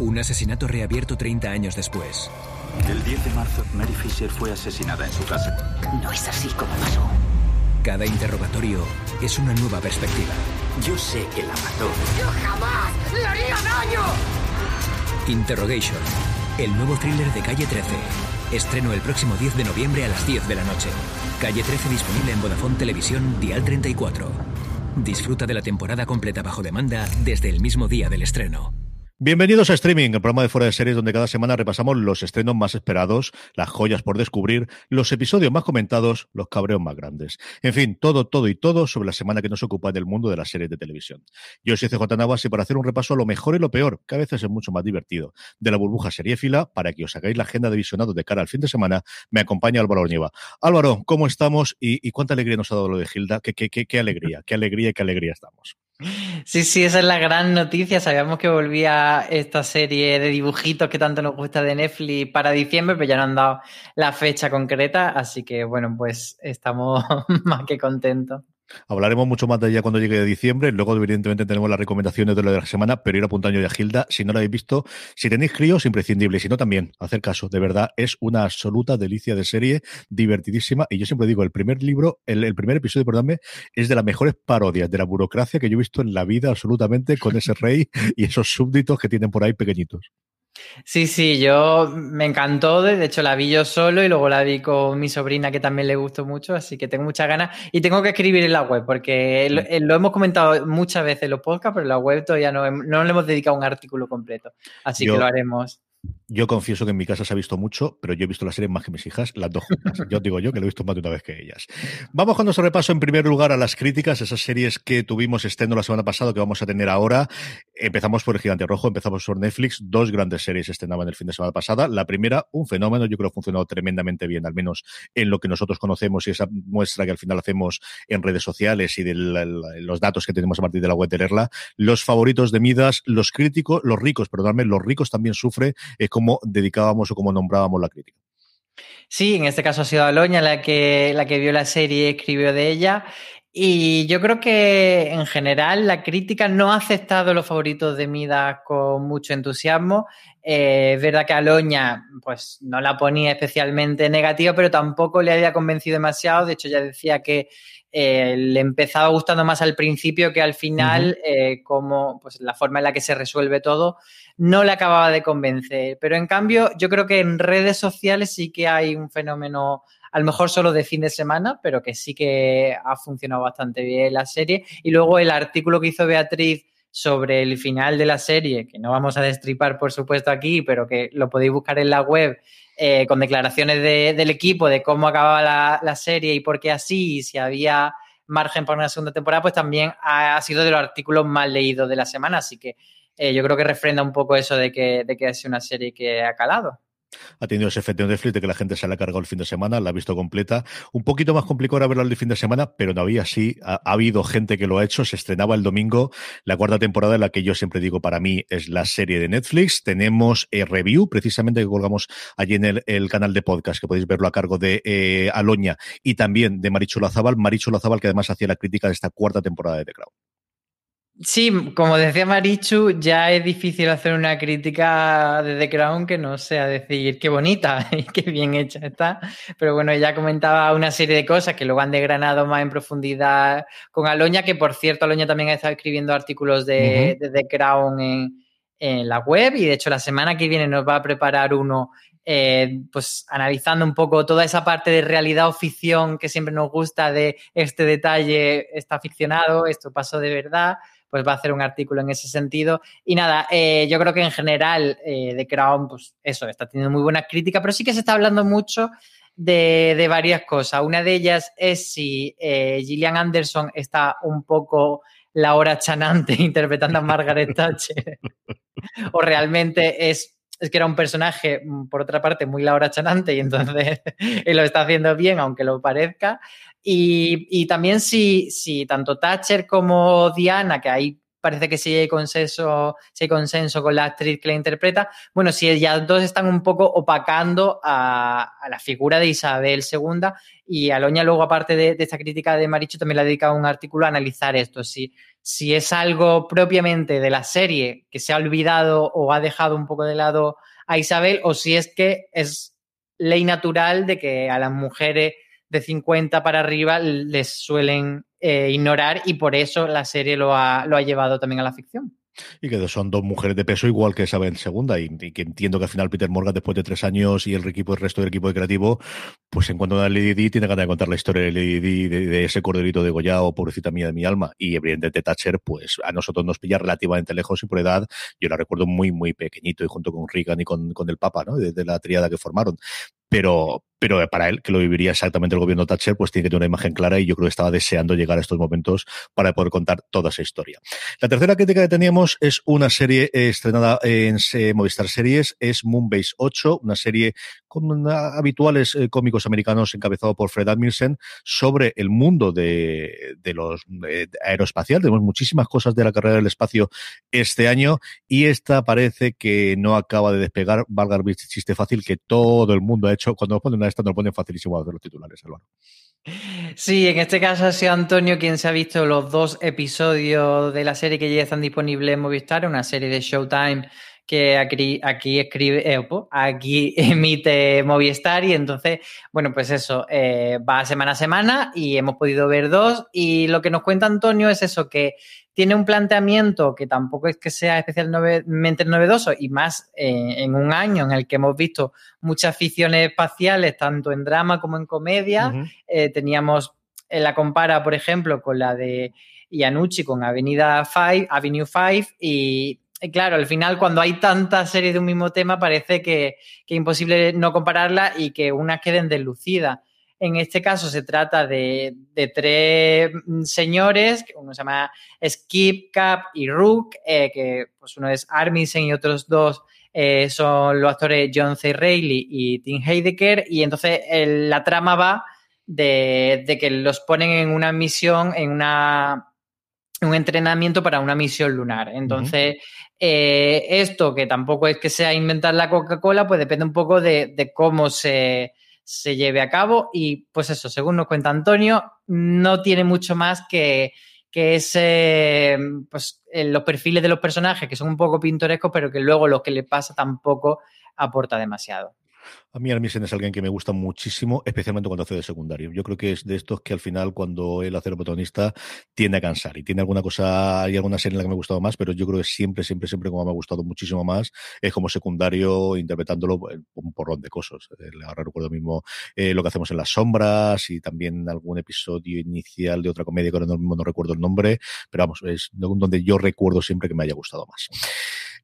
Un asesinato reabierto 30 años después. El 10 de marzo, Mary Fisher fue asesinada en su casa. No es así como pasó. Cada interrogatorio es una nueva perspectiva. Yo sé que la mató. ¡Yo jamás le haría daño! Interrogation, el nuevo thriller de Calle 13. Estreno el próximo 10 de noviembre a las 10 de la noche. Calle 13 disponible en Vodafone Televisión, Dial 34. Disfruta de la temporada completa bajo demanda desde el mismo día del estreno. Bienvenidos a Streaming, el programa de fuera de series donde cada semana repasamos los estrenos más esperados, las joyas por descubrir, los episodios más comentados, los cabreos más grandes. En fin, todo, todo y todo sobre la semana que nos ocupa en el mundo de las series de televisión. Yo soy CJ Navas y para hacer un repaso a lo mejor y lo peor, que a veces es mucho más divertido, de la burbuja seriéfila, para que os hagáis la agenda de visionado de cara al fin de semana, me acompaña Álvaro Ornieva. Álvaro, ¿cómo estamos y, y cuánta alegría nos ha dado lo de Gilda? ¿Qué, qué, qué, qué alegría, qué alegría qué alegría estamos? Sí, sí, esa es la gran noticia. Sabíamos que volvía esta serie de dibujitos que tanto nos gusta de Netflix para diciembre, pero ya no han dado la fecha concreta, así que bueno, pues estamos más que contentos. Hablaremos mucho más de ella cuando llegue de diciembre. Luego, evidentemente, tenemos las recomendaciones de lo de la semana, pero ir apuntando ya a Gilda. Si no la habéis visto, si tenéis críos, imprescindible. Si no, también, hacer caso. De verdad, es una absoluta delicia de serie, divertidísima. Y yo siempre digo, el primer libro, el, el primer episodio, perdónme, es de las mejores parodias de la burocracia que yo he visto en la vida, absolutamente, con ese rey y esos súbditos que tienen por ahí pequeñitos. Sí, sí, yo me encantó, de hecho la vi yo solo y luego la vi con mi sobrina que también le gustó mucho, así que tengo muchas ganas. Y tengo que escribir en la web porque lo, lo hemos comentado muchas veces en los podcasts, pero en la web todavía no, no le hemos dedicado un artículo completo, así Yo- que lo haremos. Yo confieso que en mi casa se ha visto mucho, pero yo he visto la serie más que mis hijas, las dos juntas. Yo digo yo que lo he visto más de una vez que ellas. Vamos con nuestro repaso en primer lugar a las críticas, esas series que tuvimos estreno la semana pasada, que vamos a tener ahora. Empezamos por El Gigante Rojo, empezamos por Netflix. Dos grandes series se estrenaban el fin de semana pasada. La primera, un fenómeno, yo creo que ha funcionado tremendamente bien, al menos en lo que nosotros conocemos y esa muestra que al final hacemos en redes sociales y de la- los datos que tenemos a partir de la web de Lerla. Los favoritos de Midas, los críticos, los ricos, perdóname, los ricos también sufren eh, como dedicábamos o como nombrábamos la crítica. Sí, en este caso ha sido Aloña la que, la que vio la serie y escribió de ella. Y yo creo que en general la crítica no ha aceptado los favoritos de Midas con mucho entusiasmo. Eh, es verdad que Aloña pues, no la ponía especialmente negativa, pero tampoco le había convencido demasiado. De hecho, ya decía que eh, le empezaba gustando más al principio que al final, eh, como pues, la forma en la que se resuelve todo no le acababa de convencer. Pero en cambio, yo creo que en redes sociales sí que hay un fenómeno, a lo mejor solo de fin de semana, pero que sí que ha funcionado bastante bien la serie. Y luego el artículo que hizo Beatriz sobre el final de la serie, que no vamos a destripar, por supuesto, aquí, pero que lo podéis buscar en la web. eh, con declaraciones de- del equipo de cómo acababa la, la serie y por qué así, y si había margen para una segunda temporada, pues también ha, sido de los artículos más leídos de la semana. Así que eh, yo creo que refrenda un poco eso de que, de que es una serie que ha calado. Ha tenido ese efecto en Netflix de que la gente se la ha cargado el fin de semana, la ha visto completa. Un poquito más complicado era verla el fin de semana, pero no había así. Ha, ha habido gente que lo ha hecho. Se estrenaba el domingo la cuarta temporada, en la que yo siempre digo para mí es la serie de Netflix. Tenemos eh, review, precisamente que colgamos allí en el, canal de podcast, que podéis verlo a cargo de eh, Aloña y también de Maricho Lazabal. Maricho Lazabal, que además hacía la crítica de esta cuarta temporada de The Crown. Sí, como decía Marichu, ya es difícil hacer una crítica de The Crown que no sea decir qué bonita y qué bien hecha está. Pero bueno, ya comentaba una serie de cosas que luego han desgranado más en profundidad con Aloña, que por cierto, Aloña también ha estado escribiendo artículos de, The Crown en, en, la web y de hecho la semana que viene nos va a preparar uno. Eh, pues analizando un poco toda esa parte de realidad o ficción que siempre nos gusta de este detalle está ficcionado, esto pasó de verdad, pues va a hacer un artículo en ese sentido. Y nada, eh, yo creo que en general eh, The Crown, pues eso, está teniendo muy buenas críticas, pero sí que se está hablando mucho de, varias cosas. Una de ellas es si eh, Gillian Anderson está un poco la hora chanante interpretando a Margaret Thatcher o realmente es es que era un personaje, mm, por otra parte, muy Laura Chanante y entonces lo está haciendo bien, aunque lo parezca. Y, también si, si tanto Thatcher como Diana, que ahí parece que sí hay consenso, sí hay consenso con la actriz que la interpreta. Bueno, si ellas dos están un poco opacando a, la figura de Isabel II y Aloña luego, aparte de, esta crítica de Maricho, también le ha dedicado un artículo a analizar esto, si, si es algo propiamente de la serie que se ha olvidado o ha dejado un poco de lado a Isabel o si es que es ley natural de que a las mujeres de 50 para arriba les suelen eh, ignorar y por eso la serie lo ha, lo ha llevado también a la ficción. Y que son dos mujeres de peso igual que Isabel segunda y, que entiendo que al final Peter Morgan después de tres años y el equipo el resto del equipo de creativo pues en cuanto a Lady Di tiene ganas de contar la historia de Lady Di de, ese corderito de Goyao pobrecita mía de mi alma y evidentemente Thatcher pues a nosotros nos pilla relativamente lejos y por edad yo la recuerdo muy muy pequeñito y junto con Reagan y con, con el Papa ¿no? de la triada que formaron pero, pero para él, que lo viviría exactamente el gobierno Thatcher, pues tiene que tener una imagen clara y yo creo que estaba deseando llegar a estos momentos para poder contar toda esa historia. La tercera crítica que teníamos es una serie estrenada en Movistar Series, es Moonbase 8, una serie con habituales eh, cómicos americanos encabezado por Fred Admilsen sobre el mundo de, de los aeroespacial. Tenemos muchísimas cosas de la carrera del espacio este año y esta parece que no acaba de despegar, valga el chiste fácil, que todo el mundo ha hecho. Cuando nos ponen una de estas, nos ponen facilísimo a hacer los titulares, Álvaro. Sí, en este caso ha sido Antonio quien se ha visto los dos episodios de la serie que ya están disponibles en Movistar, una serie de Showtime que aquí, aquí escribe, eh, aquí emite Movistar y entonces, bueno, pues eso, eh, va semana a semana y hemos podido ver dos y lo que nos cuenta Antonio es eso, que tiene un planteamiento que tampoco es que sea especialmente novedoso y más eh, en un año en el que hemos visto muchas ficciones espaciales, tanto en drama como en comedia. teníamos, la compara, por ejemplo, con la de Iannucci con Avenida 5, Avenue 5 y claro, al final cuando hay tantas series de un mismo tema parece que, es imposible no compararla y que unas queden deslucidas. En este caso se trata de, tres señores, uno se llama Skip, Cap y Rook, eh, que pues uno es Armisen y otros dos eh, son los actores John C. Reilly y Tim Heidecker, y entonces la trama va de, de, que los ponen en una misión, en una un entrenamiento para una misión lunar. Entonces, eh, esto, que tampoco es que sea inventar la Coca-Cola, pues depende un poco de, cómo se, lleve a cabo. Y pues eso, según nos cuenta Antonio, no tiene mucho más que, que ese, pues, eh, los perfiles de los personajes, que son un poco pintorescos, pero que luego lo que le pasa tampoco aporta demasiado. A mí Armisen es alguien que me gusta muchísimo, especialmente cuando hace de secundario. Yo creo que es de estos que al final, cuando él hace el protagonista, tiende a cansar. Y tiene alguna cosa, hay alguna serie en la que me ha gustado más, pero yo creo que siempre, siempre, siempre, como me ha gustado muchísimo más, es como secundario, interpretándolo un porrón de cosas. Ahora recuerdo mismo eh, lo que hacemos en las sombras y también algún episodio inicial de otra comedia que ahora mismo no recuerdo el nombre, pero vamos, es donde yo recuerdo siempre que me haya gustado más.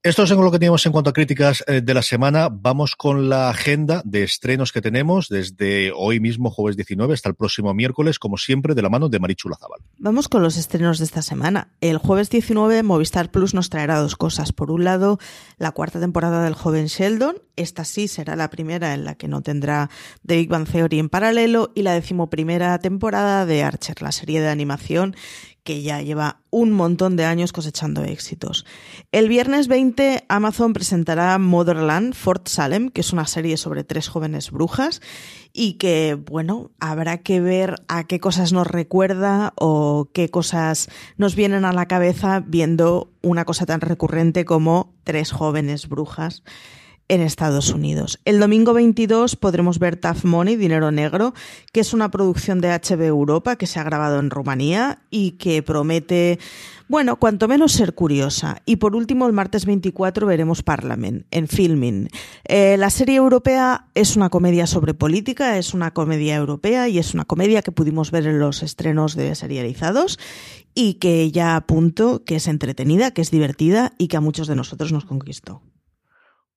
Esto es lo que teníamos en cuanto a críticas eh, de la semana. Vamos con la agenda de estrenos que tenemos desde hoy mismo, jueves 19, hasta el próximo miércoles, como siempre, de la mano de Marichu Lazabal. Vamos con los estrenos de esta semana. El jueves 19, Movistar Plus nos traerá dos cosas. Por un lado, la cuarta temporada del joven Sheldon. Esta sí será la primera en la que no tendrá The Big Bang Theory en paralelo. Y la decimoprimera temporada de Archer, la serie de animación que ya lleva un montón de años cosechando éxitos. El viernes 20 Amazon presentará Motherland Fort Salem, que es una serie sobre tres jóvenes brujas y que, bueno, habrá que ver a qué cosas nos recuerda o qué cosas nos vienen a la cabeza viendo una cosa tan recurrente como tres jóvenes brujas en Estados Unidos. El domingo 22 podremos ver Tough Money, Dinero Negro, que es una producción de HB Europa que se ha grabado en Rumanía y que promete, bueno, cuanto menos ser curiosa. Y por último, el martes 24 veremos Parliament en Filming. Eh, la serie europea es una comedia sobre política, es una comedia europea y es una comedia que pudimos ver en los estrenos de serializados y que ya apunto que es entretenida, que es divertida y que a muchos de nosotros nos conquistó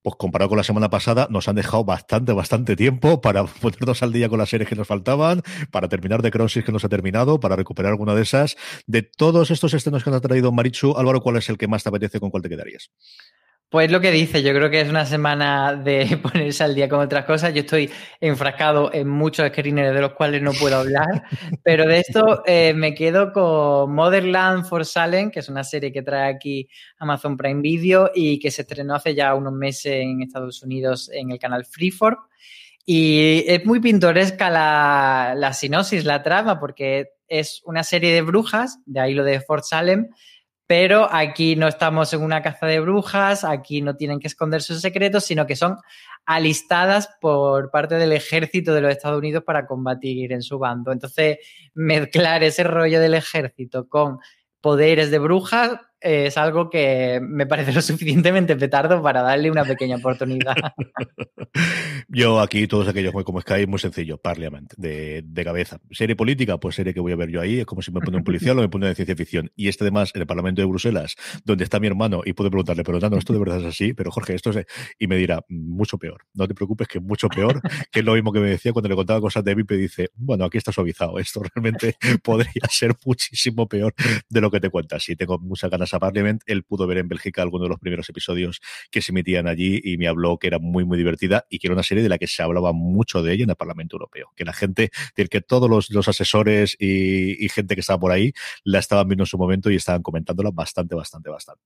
pues comparado con la semana pasada, nos han dejado bastante, bastante tiempo para ponernos al día con las series que nos faltaban, para terminar de Crisis que nos ha terminado, para recuperar alguna de esas. De todos estos estrenos que nos ha traído Marichu, Álvaro, ¿cuál es el que más te apetece? ¿Con cuál te quedarías? Pues lo que dice, yo creo que es una semana de ponerse al día con otras cosas. Yo estoy enfrascado en muchos screeners de los cuales no puedo hablar, pero de esto eh, me quedo con Motherland for Salem, que es una serie que trae aquí Amazon Prime Video y que se estrenó hace ya unos meses en Estados Unidos en el canal Freeform. Y es muy pintoresca la, la la trama, porque es una serie de brujas, de ahí lo de Fort Salem, pero aquí no estamos en una caza de brujas, aquí no tienen que esconder sus secretos, sino que son alistadas por parte del ejército de los Estados Unidos para combatir en su bando. Entonces, mezclar ese rollo del ejército con poderes de brujas es algo que me parece lo suficientemente petardo para darle una pequeña oportunidad. yo aquí, todos aquellos como Sky, muy sencillo, Parliament, de, cabeza. Serie política, pues serie que voy a ver yo ahí, es como si me pone un policial o me pone de ciencia ficción. Y este además, en el Parlamento de Bruselas, donde está mi hermano, y puedo preguntarle, pero no, esto de verdad es así, pero Jorge, esto es... Y me dirá, mucho peor. No te preocupes, que mucho peor, que es lo mismo que me decía cuando le contaba cosas de VIP, dice, bueno, aquí está suavizado, esto realmente podría ser muchísimo peor de lo que te cuentas. Y tengo muchas ganas a Parliament, él pudo ver en Bélgica algunos de los primeros episodios que se emitían allí y me habló que era muy, muy divertida y que era una serie de la que se hablaba mucho de ella en el Parlamento Europeo. Que la gente, que todos los, asesores y, gente que estaba por ahí la estaban viendo en su momento y estaban comentándola bastante, bastante, bastante.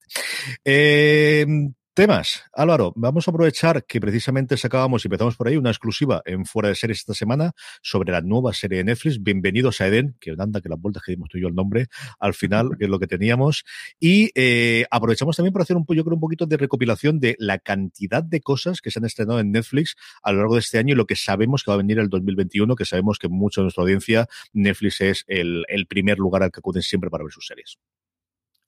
Eh, Temas. Álvaro, vamos a aprovechar que precisamente sacábamos y empezamos por ahí una exclusiva en Fuera de Series esta semana sobre la nueva serie de Netflix, Bienvenidos a Eden, que anda que las vueltas que dimos tú y yo el nombre al final, que es lo que teníamos. Y eh, aprovechamos también para hacer un, yo creo, un poquito de recopilación de la cantidad de cosas que se han estrenado en Netflix a lo largo de este año y lo que sabemos que va a venir el 2021, que sabemos que mucho de nuestra audiencia, Netflix es el, el primer lugar al que acuden siempre para ver sus series.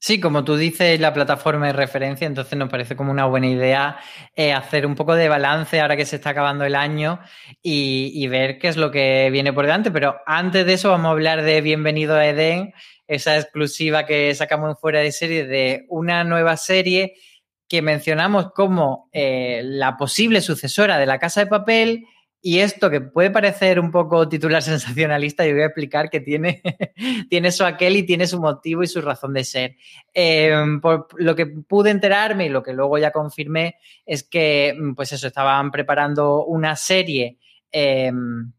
Sí, como tú dices, la plataforma de referencia, entonces nos parece como una buena idea eh, hacer un poco de balance ahora que se está acabando el año y, ver qué es lo que viene por delante. Pero antes de eso vamos a hablar de Bienvenido a Eden, esa exclusiva que sacamos en fuera de serie de una nueva serie que mencionamos como eh, la posible sucesora de La Casa de Papel y esto que puede parecer un poco titular sensacionalista, yo voy a explicar que tiene, tiene su aquel y tiene su motivo y su razón de ser. Em, por lo que pude enterarme y lo que luego ya confirmé es que, mm, pues eso, estaban preparando una serie em,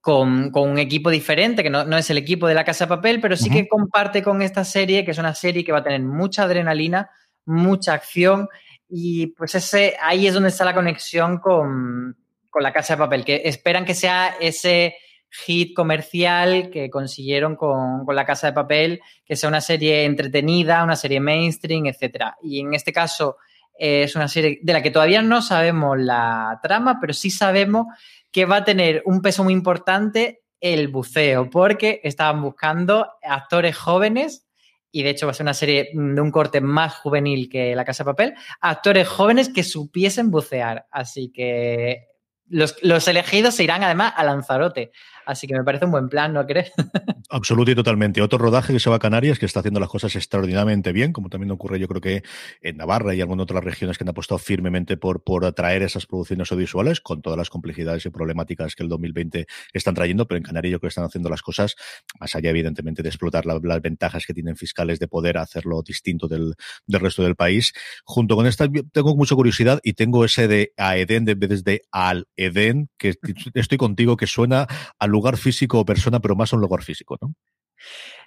con, un equipo diferente, que no, es el equipo de la Casa de Papel, pero sí que comparte con esta serie, que es una serie que va a tener mucha adrenalina, mucha acción. Y pues ese, ahí es donde está la conexión con, con la Casa de Papel, que esperan que sea ese hit comercial que consiguieron con, la Casa de Papel, que sea una serie entretenida, una serie mainstream, etcétera. Y en este caso eh, es una serie de la que todavía no sabemos la trama, pero sí sabemos que va a tener un peso muy importante el buceo, porque estaban buscando actores jóvenes y de hecho va a ser una serie de un corte más juvenil que La Casa de Papel, actores jóvenes que supiesen bucear. Así que los, elegidos se irán además a Lanzarote. Así que me parece un buen plan, ¿no crees? Absoluto y totalmente. Otro rodaje que se va a Canarias, que está haciendo las cosas extraordinariamente bien, como también ocurre yo creo que en Navarra y algunas otras regiones que han apostado firmemente por, por atraer esas producciones audiovisuales, con todas las complejidades y problemáticas que el 2020 están trayendo, pero en Canarias yo creo que están haciendo las cosas, más allá evidentemente de explotar las ventajas que tienen fiscales de poder hacerlo distinto del, del resto del país. Junto con esta, tengo mucha curiosidad y tengo ese de Aeden en vez de Al Eden, que estoy contigo, que suena al lugar físico o persona, pero más un lugar físico, ¿no?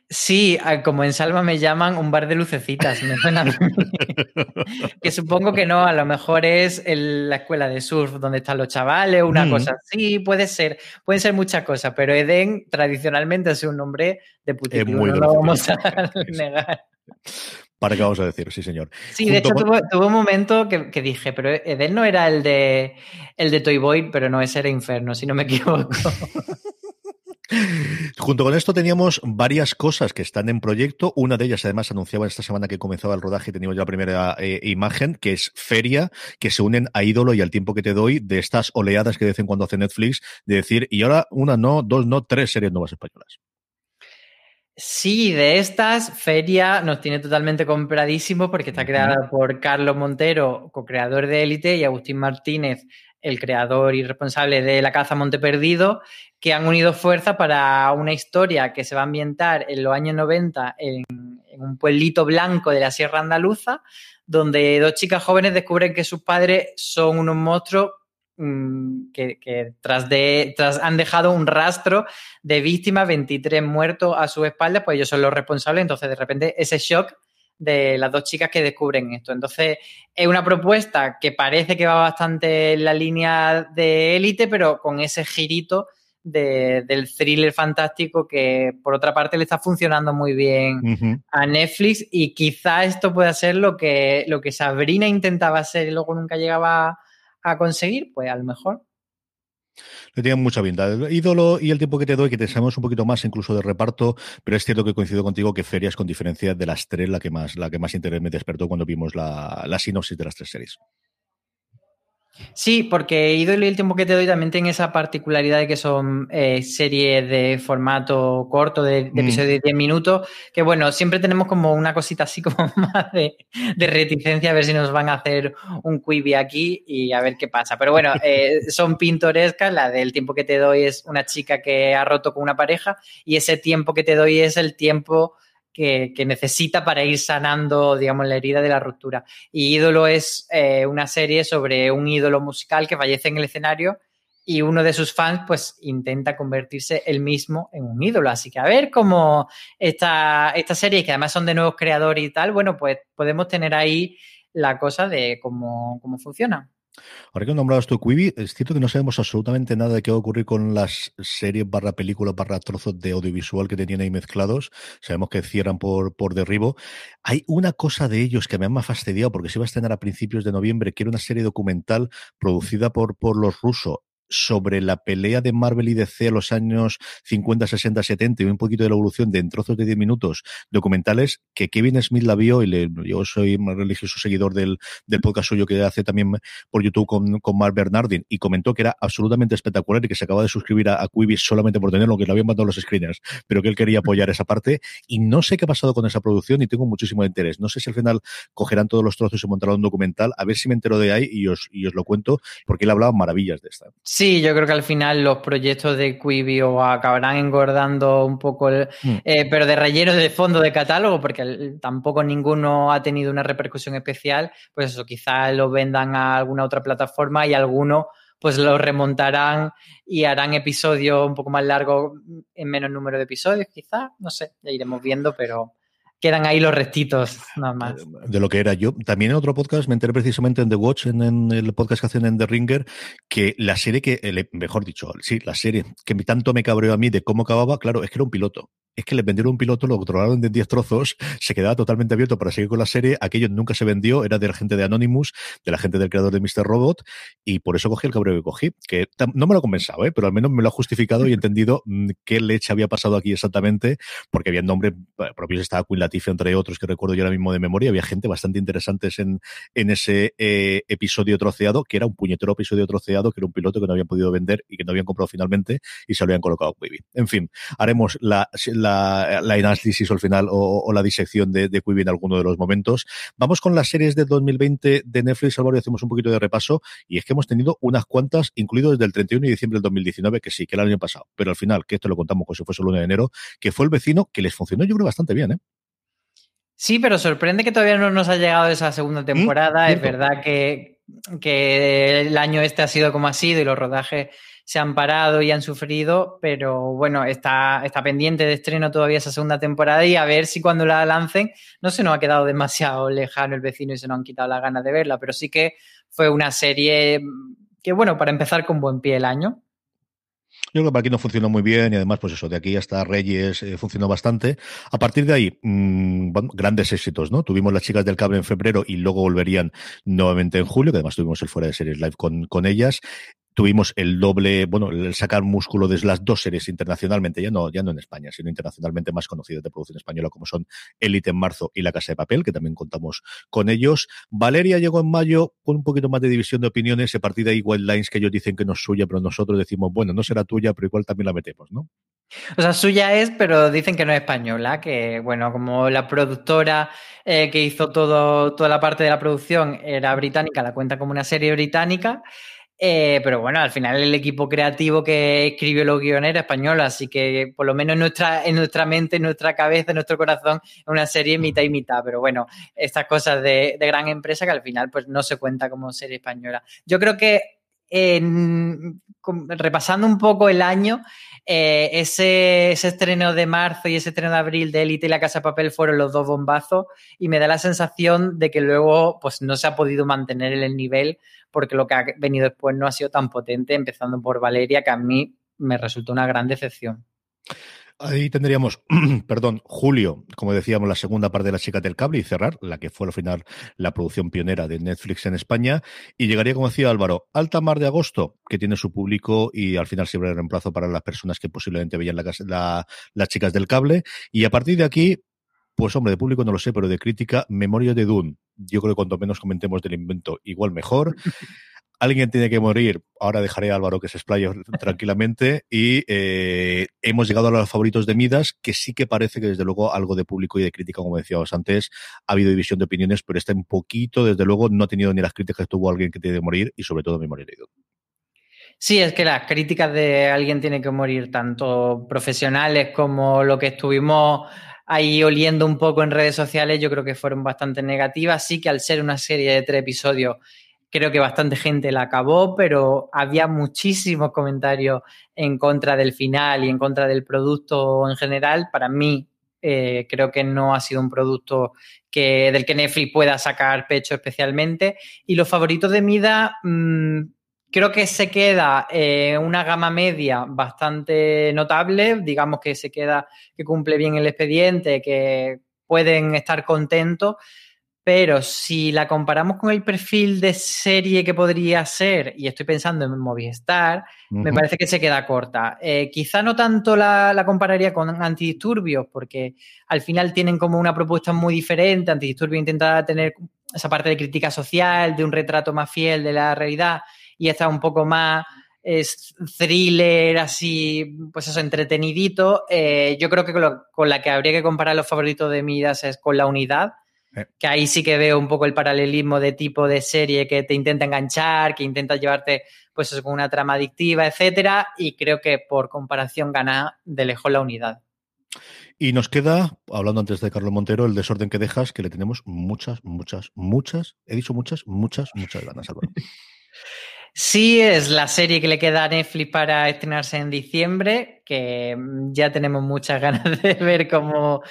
Sí, como en Salva me llaman un bar de lucecitas, me suena que supongo que no, a lo mejor es la escuela de surf donde están los chavales, una cosa así, puede ser, pueden ser muchas cosas, pero Eden tradicionalmente es un nombre de putito, no lo vamos a negar. ¿Para qué vamos a decir? Sí, señor. Sí, de hecho tuvo, un momento que, dije, pero Eden no era el de el de Toy Boy, pero no, ese era Inferno, si no me equivoco. Junto con esto teníamos varias cosas que están en proyecto. Una de ellas, además, anunciaba esta semana que comenzaba el rodaje y teníamos ya la primera eh, imagen, que es Feria, que se unen a Ídolo y al tiempo que te doy de estas oleadas que de vez en cuando hace Netflix, de decir, y ahora una no, dos no, tres series nuevas españolas. Sí, de estas, Feria nos tiene totalmente compradísimo porque está creada por Carlos Montero, co-creador de Élite, y Agustín Martínez, el creador y responsable de La Caza Monte Perdido, que han unido fuerza para una historia que se va a ambientar en los años 90 en, un pueblito blanco de la Sierra Andaluza, donde dos chicas jóvenes descubren que sus padres son unos monstruos mm, que, tras, de, tras han dejado un rastro de víctimas, 23 muertos a sus espaldas, pues ellos son los responsables, entonces de repente ese shock de las dos chicas que descubren esto. Entonces, es una propuesta que parece que va bastante en la línea de élite, pero con ese girito del thriller fantástico que, por otra parte, le está funcionando muy bien a Netflix y quizá esto pueda ser lo que, lo que Sabrina intentaba hacer y luego nunca llegaba a conseguir, pues a lo mejor. Le tienen mucha pinta. ídolo y el tiempo que te doy, que te sabemos un poquito más incluso de reparto, pero es cierto que coincido contigo que Ferias, con diferencia de las tres, la que más, la que más interés me despertó cuando vimos la, la sinopsis de las tres series. Sí, porque Ídolo y el tiempo que te doy también tienen esa particularidad de que son eh, series de formato corto, de, mm. episodios de 10 minutos, que bueno, siempre tenemos como una cosita así como más de, reticencia a ver si nos van a hacer un quibi aquí y a ver qué pasa. Pero bueno, eh, son pintorescas, la del tiempo que te doy es una chica que ha roto con una pareja y ese tiempo que te doy es el tiempo que, necesita para ir sanando, digamos, la herida de la ruptura. Y Ídolo es eh, una serie sobre un ídolo musical que fallece en el escenario y uno de sus fans, pues, intenta convertirse él mismo en un ídolo. Así que a ver cómo esta, esta serie, que además son de nuevos creadores y tal, bueno, pues podemos tener ahí la cosa de cómo, cómo funciona. Ahora que nombrado tu Quibi, es cierto que no sabemos absolutamente nada de qué va a ocurrir con las series barra películas barra trozos de audiovisual que tenían ahí mezclados. Sabemos que cierran por, por derribo. Hay una cosa de ellos que me ha fastidiado porque se iba a estrenar a principios de noviembre, que era una serie documental producida por, por los rusos sobre la pelea de Marvel y DC a los años 50, 60, 70 y un poquito de la evolución de en trozos de 10 minutos documentales que Kevin Smith la vio y le, yo soy más religioso seguidor del, del podcast suyo que hace también por YouTube con, con Mark Bernardin y comentó que era absolutamente espectacular y que se acaba de suscribir a, a Quibi solamente por tenerlo, que le habían mandado los screeners, pero que él quería apoyar esa parte y no sé qué ha pasado con esa producción y tengo muchísimo interés. No sé si al final cogerán todos los trozos y montarán un documental, a ver si me entero de ahí y os, y os lo cuento porque él hablaba maravillas de esta. Sí, yo creo que al final los proyectos de Quibi o acabarán engordando un poco, el, mm. eh, pero de relleno de fondo de catálogo, porque tampoco ninguno ha tenido una repercusión especial, pues eso, quizás lo vendan a alguna otra plataforma y alguno pues lo remontarán y harán episodios un poco más largos en menos número de episodios, quizás, no sé, ya iremos viendo, pero quedan ahí los restitos, nada más. De lo que era yo. También en otro podcast me enteré precisamente en The Watch, en, el podcast que hacen en The Ringer, que la serie que, mejor dicho, sí, la serie que tanto me cabreó a mí de cómo acababa, claro, es que era un piloto es que les vendieron un piloto, lo controlaron en 10 trozos, se quedaba totalmente abierto para seguir con la serie, aquello nunca se vendió, era de la gente de Anonymous, de la gente del creador de Mr. Robot, y por eso cogí el cabreo que cogí, que no me lo ha compensado, ¿eh? pero al menos me lo ha justificado y he entendido mm, qué leche había pasado aquí exactamente, porque había nombres eh, propios, estaba Queen Latifah, entre otros, que recuerdo yo ahora mismo de memoria, había gente bastante interesante en, en ese eh, episodio troceado, que era un puñetero episodio troceado, que era un piloto que no habían podido vender y que no habían comprado finalmente y se lo habían colocado a En fin, haremos la la, la análisis al final o, la disección de, de Quibi en alguno de los momentos. Vamos con las series de 2020 de Netflix, Álvaro, y hacemos un poquito de repaso. Y es que hemos tenido unas cuantas, incluido desde el 31 de diciembre del 2019, que sí, que el año pasado. Pero al final, que esto lo contamos como si fuese el 1 de enero, que fue el vecino que les funcionó, yo creo, bastante bien, ¿eh? Sí, pero sorprende que todavía no nos ha llegado esa segunda mm, temporada. es verdad que, que, el año este ha sido como ha sido y los rodajes se han parado y han sufrido, pero bueno, está, está pendiente de estreno todavía esa segunda temporada y a ver si cuando la lancen no se nos ha quedado demasiado lejano el vecino y se nos han quitado las ganas de verla, pero sí que fue una serie que, bueno, para empezar con buen pie el año. Yo creo que aquí no funcionó muy bien y además, pues eso, de aquí hasta Reyes eh, funcionó bastante. A partir de ahí, mmm, grandes éxitos, ¿no? Tuvimos las chicas del cable en febrero y luego volverían nuevamente en julio, que además tuvimos el fuera de series live con, con ellas tuvimos el doble, bueno, el sacar músculo de las dos series internacionalmente, ya no, ya no en España, sino internacionalmente más conocidas de producción española, como son Elite en marzo y La Casa de Papel, que también contamos con ellos. Valeria llegó en mayo con un poquito más de división de opiniones, a partir de ahí Wildlines que ellos dicen que no es suya, pero nosotros decimos, bueno, no será tuya, pero igual también la metemos, ¿no? O sea, suya es, pero dicen que no es española, que bueno, como la productora eh, que hizo todo, toda la parte de la producción era británica, la cuenta como una serie británica. Eh, pero bueno, al final el equipo creativo que escribió los guiones era español, así que por lo menos en nuestra, en nuestra mente, en nuestra cabeza, en nuestro corazón, una serie mitad y mitad. Pero bueno, estas cosas de, de gran empresa que al final pues no se cuenta como serie española. Yo creo que en, repasando un poco el año, eh, ese, ese, estreno de marzo y ese estreno de abril de Elite y La Casa de Papel fueron los dos bombazos y me da la sensación de que luego pues no se ha podido mantener el nivel porque lo que ha venido después no ha sido tan potente, empezando por Valeria, que a mí me resultó una gran decepción. Ahí tendríamos, perdón, julio, como decíamos, la segunda parte de La Chica del Cable y cerrar, la que fue al final la producción pionera de Netflix en España. Y llegaría, como decía Álvaro, alta mar de agosto, que tiene su público y al final siempre el reemplazo para las personas que posiblemente veían la, la, las chicas del cable. Y a partir de aquí, pues hombre, de público no lo sé, pero de crítica, Memoria de Dune. Yo creo que cuanto menos comentemos del invento, igual mejor. Alguien tiene que morir. Ahora dejaré a Álvaro que se explaye tranquilamente. Y eh, hemos llegado a los favoritos de Midas, que sí que parece que desde luego algo de público y de crítica, como decíamos antes, ha habido división de opiniones, pero está un poquito, desde luego, no ha tenido ni las críticas que tuvo alguien que tiene que morir y sobre todo Memoria de Dune. Sí, es que las críticas de alguien tiene que morir, tanto profesionales como lo que estuvimos ahí oliendo un poco en redes sociales, yo creo que fueron bastante negativas. Sí que al ser una serie de tres episodios, creo que bastante gente la acabó, pero había muchísimos comentarios en contra del final y en contra del producto en general. Para mí, eh, creo que no ha sido un producto que, del que Netflix pueda sacar pecho especialmente. Y los favoritos de Mida, mmm, Creo que se queda eh, una gama media bastante notable, digamos que se queda, que cumple bien el expediente, que pueden estar contentos, pero si la comparamos con el perfil de serie que podría ser, y estoy pensando en Movistar, uh -huh. me parece que se queda corta. Eh, quizá no tanto la, la, compararía con Antidisturbios, porque al final tienen como una propuesta muy diferente. Antidisturbios intenta tener esa parte de crítica social, de un retrato más fiel de la realidad y está un poco más es thriller, así, pues eso, entretenidito. Eh, yo creo que con, lo, con, la que habría que comparar los favoritos de Midas es con La Unidad. Que ahí sí que veo un poco el paralelismo de tipo de serie que te intenta enganchar, que intenta llevarte, pues eso, con una trama adictiva, etcétera, y creo que por comparación gana de lejos La Unidad. Y nos queda, hablando antes de Carlos Montero, el desorden que dejas, que le tenemos muchas, muchas, muchas, he dicho muchas, muchas, muchas ganas, Álvaro. Sí, es la serie que le queda a Netflix para estrenarse en diciembre, que ya tenemos muchas ganas de ver como,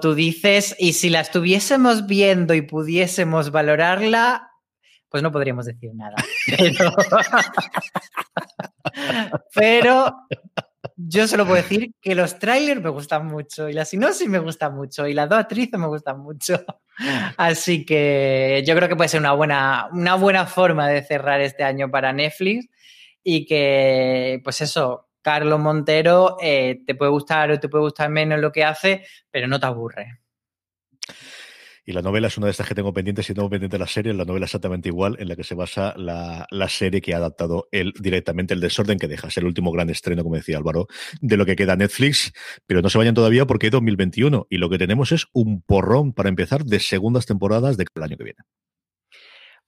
tú dices, y si la estuviésemos viendo y pudiésemos valorarla, pues no podríamos decir nada. Pero yo solo puedo decir que los trailers me gustan mucho y la sinopsis me gusta mucho y las dos actrices me gustan mucho. Así que yo creo que puede ser una buena, una buena forma de cerrar este año para Netflix y que, pues eso, Carlos Montero eh, te puede gustar o te puede gustar menos lo que hace, pero no te aburre. Y la novela es una de estas que tengo pendiente, si tengo pendiente la serie, la novela exactamente igual, en la que se basa la, la, serie que ha adaptado él directamente, El desorden que dejas, el último gran estreno, como decía Álvaro, de lo que queda Netflix. Pero no se vayan todavía porque hay 2021 y lo que tenemos es un porrón para empezar de segundas temporadas del año que viene.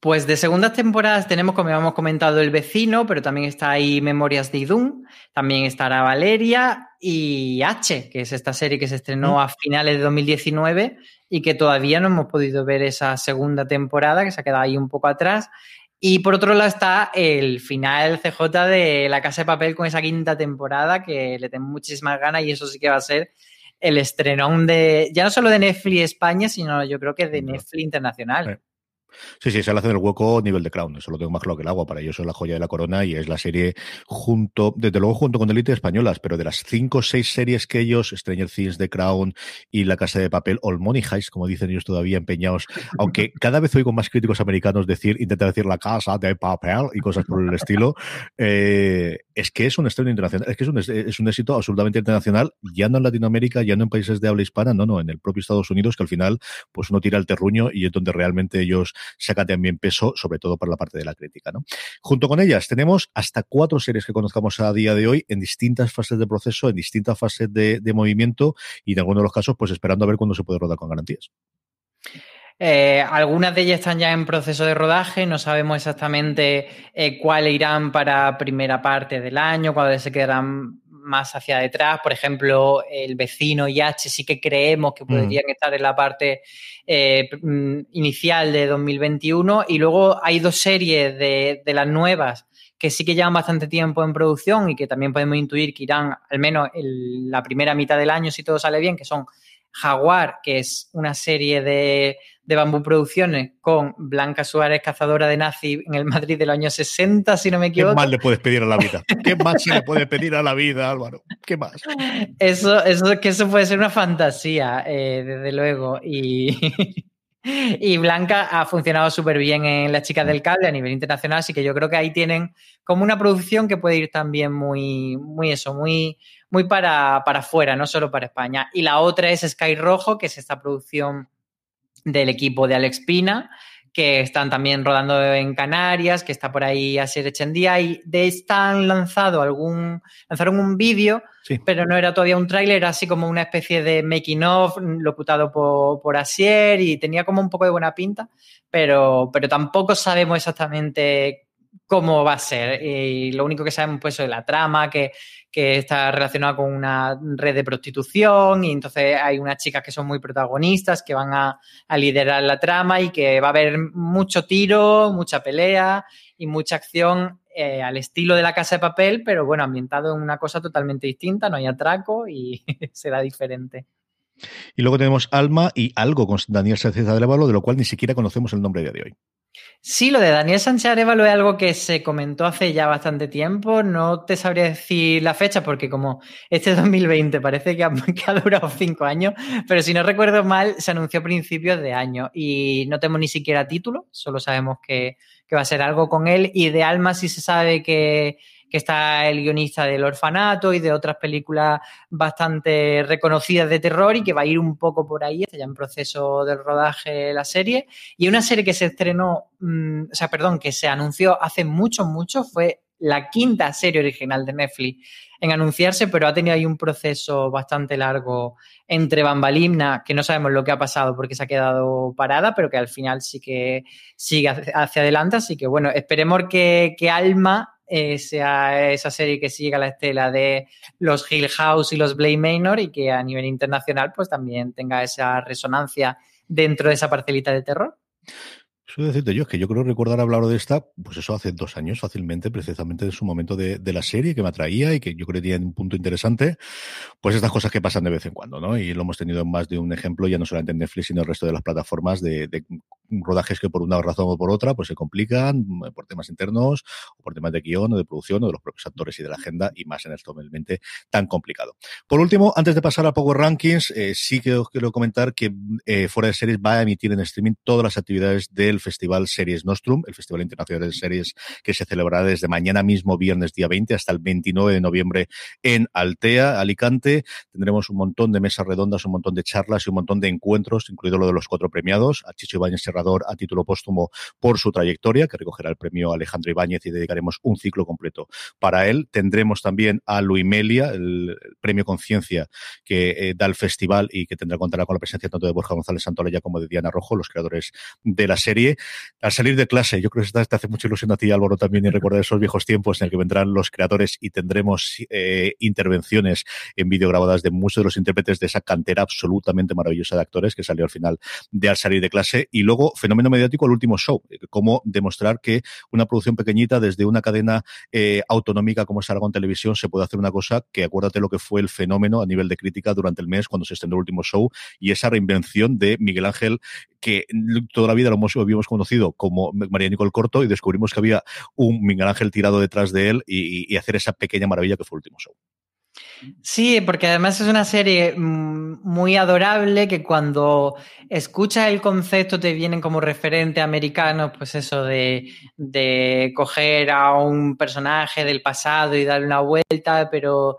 Pues de segundas temporadas tenemos, como habíamos comentado, El Vecino, pero también está ahí Memorias de Idún, también estará Valeria y H, que es esta serie que se estrenó a finales de 2019 y que todavía no hemos podido ver esa segunda temporada, que se ha quedado ahí un poco atrás. Y por otro lado está el final CJ de La Casa de Papel con esa quinta temporada que le tengo muchísimas ganas y eso sí que va a ser el estrenón de, ya no solo de Netflix España, sino yo creo que de Netflix Internacional. Sí, sí, se le hace el hueco nivel de Crown. Eso lo tengo más claro que el agua. Para ellos es la joya de la corona y es la serie junto, desde luego junto con Elite Españolas, pero de las cinco o seis series que ellos, Stranger Things, The Crown y La Casa de Papel, o Money Heist, como dicen ellos todavía empeñados, aunque cada vez oigo más críticos americanos decir, intentar decir La Casa de Papel y cosas por el estilo, eh, es que es un estreno internacional, es que es un, es un éxito absolutamente internacional, ya no en Latinoamérica, ya no en países de habla hispana, no, no, en el propio Estados Unidos, que al final, pues uno tira el terruño y es donde realmente ellos saca también peso, sobre todo para la parte de la crítica. ¿no? Junto con ellas tenemos hasta cuatro series que conozcamos a día de hoy en distintas fases de proceso, en distintas fases de, movimiento y en algunos de los casos, pues esperando a ver cuándo se puede rodar con garantías. Eh, algunas de ellas están ya en proceso de rodaje, no sabemos exactamente eh, cuáles irán para primera parte del año, cuáles se quedarán más hacia detrás. Por ejemplo, el vecino y H sí que creemos que mm. podrían estar en la parte eh, mm, inicial de 2021. Y luego hay dos series de, de, las nuevas que sí que llevan bastante tiempo en producción y que también podemos intuir que irán al menos en la primera mitad del año si todo sale bien, que son Jaguar, que es una serie de, de Bambú Producciones con Blanca Suárez, cazadora de nazi en el Madrid del año 60, si no me equivoco. ¿Qué más le puedes pedir a la vida? ¿Qué más se le puede pedir a la vida, Álvaro? ¿Qué más? Eso, eso, que eso puede ser una fantasía, eh, desde luego. Y, y Blanca ha funcionado súper bien en Las Chicas del Cable a nivel internacional, así que yo creo que ahí tienen como una producción que puede ir también muy, muy eso, muy, muy para, para afuera, no solo para España. Y la otra es Sky Rojo, que es esta producción del equipo de Alex Pina, que están también rodando en Canarias, que está por ahí a ser Echendía, y de esta han lanzado algún, lanzaron un vídeo, pero no era todavía un tráiler, así como una especie de making of locutado por, por Asier y tenía como un poco de buena pinta, pero, pero tampoco sabemos exactamente cómo va a ser. Y lo único que sabemos pues es la trama, que, que, está relacionada con una red de prostitución y entonces hay unas chicas que son muy protagonistas, que van a, liderar la trama y que va a haber mucho tiro, mucha pelea y mucha acción eh, al estilo de la casa de papel, pero bueno, ambientado en una cosa totalmente distinta, no hay atraco y será diferente. Y luego tenemos Alma y algo con Daniel Sánchez Arevalo, de lo cual ni siquiera conocemos el nombre de hoy. Sí, lo de Daniel Sánchez Arevalo es algo que se comentó hace ya bastante tiempo. No te sabría decir la fecha porque como este 2020 parece que ha, durado cinco años, pero si no recuerdo mal, se anunció a principios de año y no tenemos ni siquiera título, solo sabemos que, que va a ser algo con él y de Alma sí se sabe que que está el guionista del orfanato y de otras películas bastante reconocidas de terror y que va a ir un poco por ahí, está ya en proceso del rodaje la serie. Y una serie que se estrenó, mm, o sea, perdón, que se anunció hace mucho, mucho, fue la quinta serie original de Netflix en anunciarse, pero ha tenido ahí un proceso bastante largo entre Bambalimna, que no sabemos lo que ha pasado porque se ha quedado parada, pero que al final sí que sigue hacia adelante. Así que bueno, esperemos que, que Alma sea esa serie que siga la estela de los Hill House y los Blade Manor y que a nivel internacional pues también tenga esa resonancia dentro de esa parcelita de terror. Decirte yo, es que yo creo recordar hablar de esta, pues eso hace dos años fácilmente, precisamente en su momento de, la serie que me atraía y que yo creo que tiene un punto interesante, pues estas cosas que pasan de vez en cuando, ¿no? Y lo hemos tenido en más de un ejemplo, ya no solamente en Netflix, sino en el resto de las plataformas de, rodajes que por una razón o por otra, pues se complican mm, por temas internos, o por temas de guion o de producción o de los propios actores y de la agenda, y más en esto totalmente tan complicado. Por último, antes de pasar a Power Rankings, eh, sí que os quiero comentar que eh, Fuera de Series va a emitir en streaming todas las actividades del Festival Series Nostrum, el Festival Internacional de Series que se celebrará desde mañana mismo, viernes día 20, hasta el 29 de noviembre en Altea, Alicante. Tendremos un montón de mesas redondas, un montón de charlas y un montón de encuentros, incluido lo de los cuatro premiados, a Chicho Ibáñez Serrador a título póstumo por su trayectoria, que recogerá el premio Alejandro Ibáñez y dedicaremos un ciclo completo para él. Tendremos también a Luimelia, el, premio Conciencia que eh, da el festival y que tendrá contará con la presencia tanto de Borja González Santolaya como de Diana Rojo, los creadores de la serie serie. Al salir de clase, yo creo que te hace mucha ilusión a ti, Álvaro, también, y recordar esos viejos tiempos en el que vendrán los creadores y tendremos eh, intervenciones en vídeo grabadas de muchos de los intérpretes de esa cantera absolutamente maravillosa de actores que salió al final de al salir de clase. Y luego, fenómeno mediático, el último show. Cómo demostrar que una producción pequeñita desde una cadena eh, autonómica como Aragón Televisión se puede hacer una cosa que acuérdate lo que fue el fenómeno a nivel de crítica durante el mes cuando se estrenó el último show y esa reinvención de Miguel Ángel que toda la vida lo hemos, habíamos conocido como María Nicole Corto y descubrimos que había un Miguel Ángel tirado detrás de él y, hacer esa pequeña maravilla que fue el último show. Sí, porque además es una serie mm, muy adorable que cuando escuchas el concepto te vienen como referente americano, pues eso de, de coger a un personaje del pasado y darle una vuelta, pero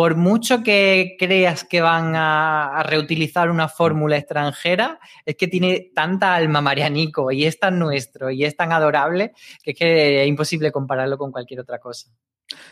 por mucho que creas que van a, reutilizar una fórmula extranjera, es que tiene tanta alma Marianico y es tan nuestro y es tan adorable que es que es imposible compararlo con cualquier otra cosa.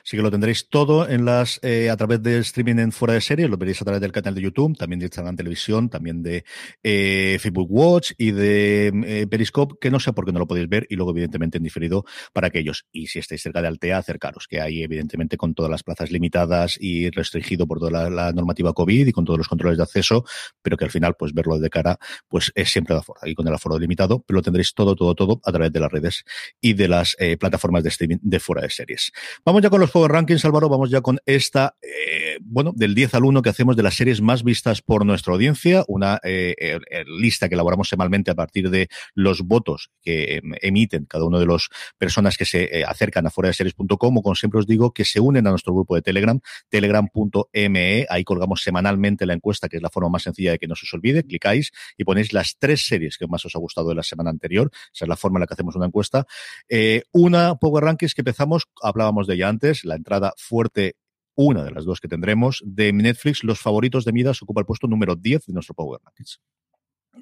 Así que lo tendréis todo en las eh, a través de streaming en fuera de serie, lo veréis a través del canal de YouTube, también de Instagram Televisión, también de eh, Facebook Watch y de eh, Periscope, que no sé por qué no lo podéis ver, y luego evidentemente en diferido para aquellos. Y si estáis cerca de Altea, acercaros, que hay evidentemente con todas las plazas limitadas y restringido por toda la, normativa COVID y con todos los controles de acceso, pero que al final, pues verlo de cara, pues es siempre de aforo, ahí con el aforo limitado, pero lo tendréis todo, todo, todo a través de las redes y de las plataformas de streaming de fuera de series. Vamos ya con los Power Rankings, Álvaro, vamos ya con esta, eh, bueno, del 10 al 1 que hacemos de las series más vistas por nuestra audiencia, una eh, eh, lista que elaboramos semanalmente a partir de los votos que emiten cada uno de las personas que se acercan a fuera de series.com o como siempre os digo, que se unen a nuestro grupo de Telegram, telegram.me, ahí colgamos semanalmente la encuesta, que es la forma más sencilla de que no se os olvide, clicáis y ponéis las tres series que más os ha gustado de la semana anterior, esa es la forma en la que hacemos una encuesta. una Power Rankings que empezamos, hablábamos de ella antes, la entrada fuerte una de las dos que tendremos de Netflix, Los favoritos de Midas ocupa el puesto número 10 de nuestro Power Rankings.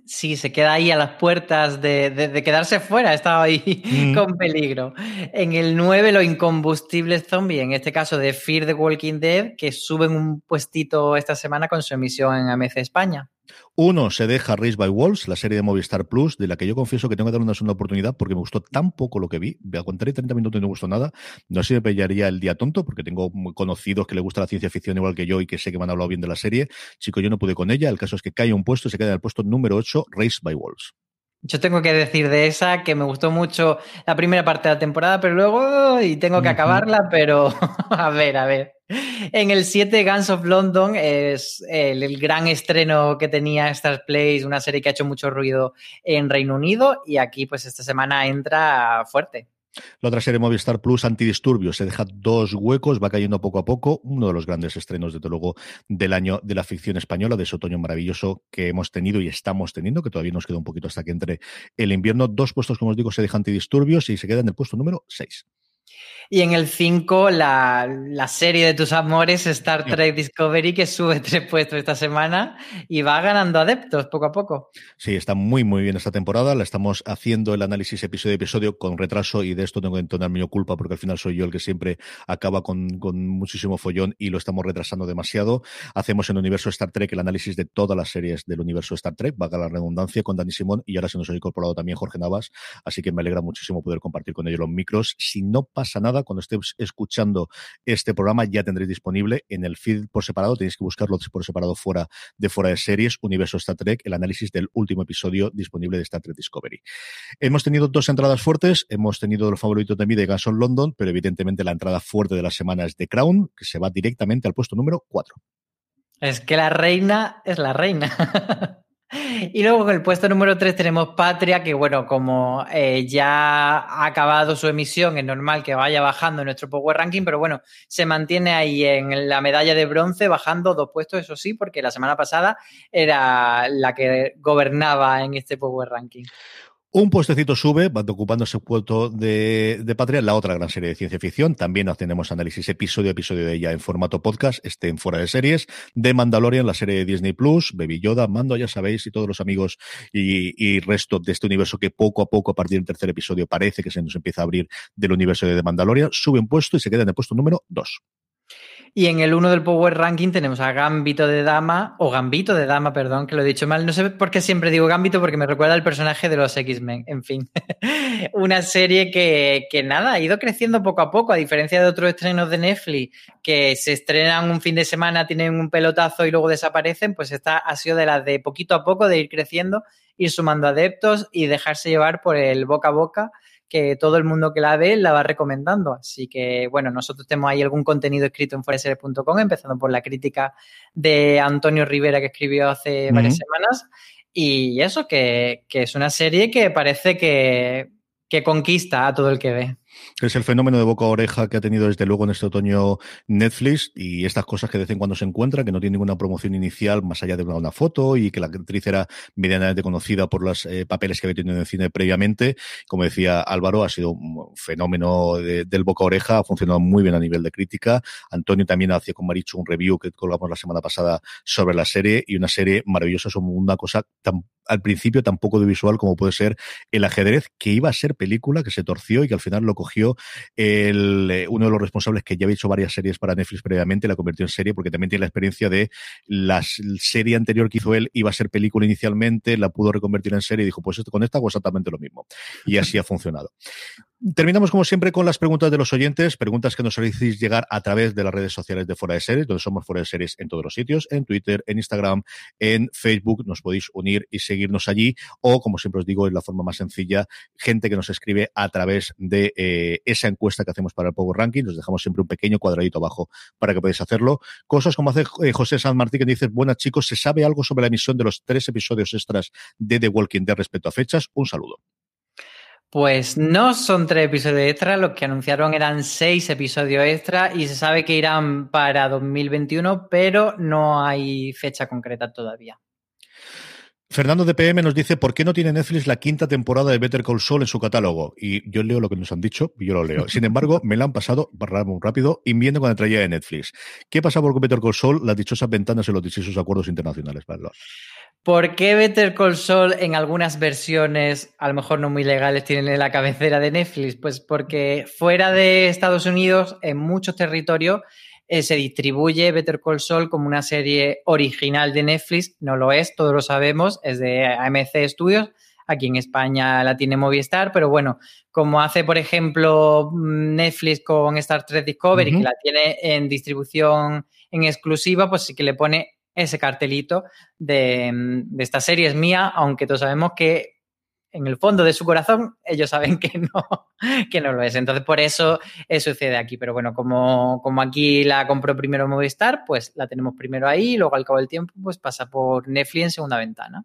Sí, se queda ahí a las puertas de, quedarse fuera, estaba ahí mm. con peligro. En el 9, los incombustibles zombies, en este caso de Fear the Walking Dead, que suben un puestito esta semana con su emisión en AMC España. Uno se deja Race by Wolves, la serie de Movistar Plus, de la que yo confieso que tengo que dar una segunda oportunidad porque me gustó tan poco lo que vi. Me aguantaré 30 minutos y no me gustó nada. No sé si me pillaría el día tonto porque tengo conocidos que le gusta la ciencia ficción igual que yo y que sé que me han hablado bien de la serie. Chico, yo no pude con ella. El caso es que cae un puesto y se queda en el puesto número 8, Race by Wolves. Yo tengo que decir de esa que me gustó mucho la primera parte de la temporada, pero luego y tengo que acabarla, pero a ver, a ver. En el 7 Guns of London es el, gran estreno que tenía Star Place, una serie que ha hecho mucho ruido en Reino Unido y aquí pues esta semana entra fuerte. La otra serie Movistar Plus, Antidisturbios, se deja dos huecos, va cayendo poco a poco. Uno de los grandes estrenos, desde luego, del año de la ficción española, de ese otoño maravilloso que hemos tenido y estamos teniendo, que todavía nos queda un poquito hasta que entre el invierno. Dos puestos, como os digo, se deja Antidisturbios y se queda en el puesto número 6. Y en el 5, la, serie de tus amores, Star Trek Discovery, que sube tres puestos esta semana y va ganando adeptos poco a poco. Sí, está muy, muy bien esta temporada. La estamos haciendo el análisis episodio a episodio con retraso y de esto tengo que entonar mi culpa porque al final soy yo el que siempre acaba con, con muchísimo follón y lo estamos retrasando demasiado. Hacemos en el universo Star Trek el análisis de todas las series del universo Star Trek, valga la redundancia, con Dani Simón y ahora se nos ha incorporado también Jorge Navas, así que me alegra muchísimo poder compartir con ellos los micros. Si no pasa nada, cuando estéis escuchando este programa ya tendréis disponible en el feed por separado, tenéis que buscarlo por separado fuera de fuera de series, Universo Star Trek, el análisis del último episodio disponible de Star Trek Discovery. Hemos tenido dos entradas fuertes, hemos tenido los favoritos de mí de Guns London, pero evidentemente la entrada fuerte de la semana es The Crown, que se va directamente al puesto número 4. Es que la reina es la reina. Y luego en el puesto número 3 tenemos Patria, que bueno, como eh, ya ha acabado su emisión, es normal que vaya bajando nuestro Power Ranking, pero bueno, se mantiene ahí en la medalla de bronce, bajando dos puestos, eso sí, porque la semana pasada era la que gobernaba en este Power Ranking. Un puestecito sube, va ocupando ese puesto de, Patria, la otra gran serie de ciencia ficción. También tenemos análisis episodio a episodio de ella en formato podcast, este en fuera de series. De Mandalorian, la serie de Disney Plus, Baby Yoda, Mando, ya sabéis, y todos los amigos y, y, resto de este universo que poco a poco, a partir del tercer episodio, parece que se nos empieza a abrir del universo de The Mandalorian, sube un puesto y se queda en el puesto número 2. Y en el 1 del Power Ranking tenemos a Gambito de Dama, o Gambito de Dama, perdón, que lo he dicho mal. No sé por qué siempre digo Gambito, porque me recuerda al personaje de los X-Men. En fin, una serie que, que, nada, ha ido creciendo poco a poco, a diferencia de otros estrenos de Netflix, que se estrenan un fin de semana, tienen un pelotazo y luego desaparecen, pues esta ha sido de las de poquito a poco, de ir creciendo, ir sumando adeptos y dejarse llevar por el boca a boca que todo el mundo que la ve la va recomendando. Así que, bueno, nosotros tenemos ahí algún contenido escrito en foreseries.com, empezando por la crítica de Antonio Rivera que escribió hace varias semanas. Y eso, que, que, es una serie que parece que, que conquista a todo el que ve. Es el fenómeno de boca a oreja que ha tenido desde luego en este otoño Netflix y estas cosas que de vez en cuando se encuentran, que no tiene ninguna promoción inicial más allá de una, foto y que la actriz era medianamente conocida por los eh, papeles que había tenido en el cine previamente. Como decía Álvaro, ha sido un fenómeno del boca a oreja, ha funcionado muy bien a nivel de crítica. Antonio también hacía con Marichu un review que colgamos la semana pasada sobre la serie y una serie maravillosa, es una cosa tan al principio tan poco de visual como puede ser el ajedrez, que iba a ser película, que se torció y que al final lo cogió el, eh, uno de los responsables que ya había hecho varias series para Netflix previamente, la convirtió en serie porque también tiene la experiencia de la serie anterior que hizo él iba a ser película inicialmente, la pudo reconvertir en serie y dijo, pues esto con esta hago exactamente lo mismo. Y así ha funcionado. Terminamos como siempre con las preguntas de los oyentes, preguntas que nos hacéis llegar a través de las redes sociales de Fuera de Series, donde somos Fuera de Series en todos los sitios, en Twitter, en Instagram, en Facebook, nos podéis unir y seguirnos allí, o como siempre os digo, es la forma más sencilla, gente que nos escribe a través de eh, esa encuesta que hacemos para el Power Ranking, nos dejamos siempre un pequeño cuadradito abajo para que podáis hacerlo. Cosas como hace eh, José San Martín que dice, buenas chicos, ¿se sabe algo sobre la emisión de los tres episodios extras de The Walking Dead respecto a fechas? Un saludo. Pues no son tres episodios extra, lo que anunciaron eran seis episodios extra y se sabe que irán para 2021, pero no hay fecha concreta todavía. Fernando de PM nos dice por qué no tiene Netflix la quinta temporada de Better Call Saul en su catálogo. Y yo leo lo que nos han dicho y yo lo leo. Sin embargo, me la han pasado muy rápido y viendo la traía de Netflix. ¿Qué pasa por Better Call Saul? Las dichosas ventanas en los dichosos acuerdos internacionales. Pablo. ¿Por qué Better Call Saul en algunas versiones, a lo mejor no muy legales, tienen la cabecera de Netflix? Pues porque fuera de Estados Unidos, en muchos territorios, eh, se distribuye Better Call Saul como una serie original de Netflix. No lo es, todos lo sabemos, es de AMC Studios. Aquí en España la tiene Movistar, pero bueno, como hace, por ejemplo, Netflix con Star Trek Discovery, que la tiene en distribución en exclusiva, pues sí que le pone ese cartelito de, de esta serie es mía, aunque todos sabemos que en el fondo de su corazón ellos saben que no, que no lo es. Entonces, por eso sucede aquí. Pero bueno, como, como aquí la compró primero Movistar, pues la tenemos primero ahí y luego al cabo del tiempo pues pasa por Netflix en segunda ventana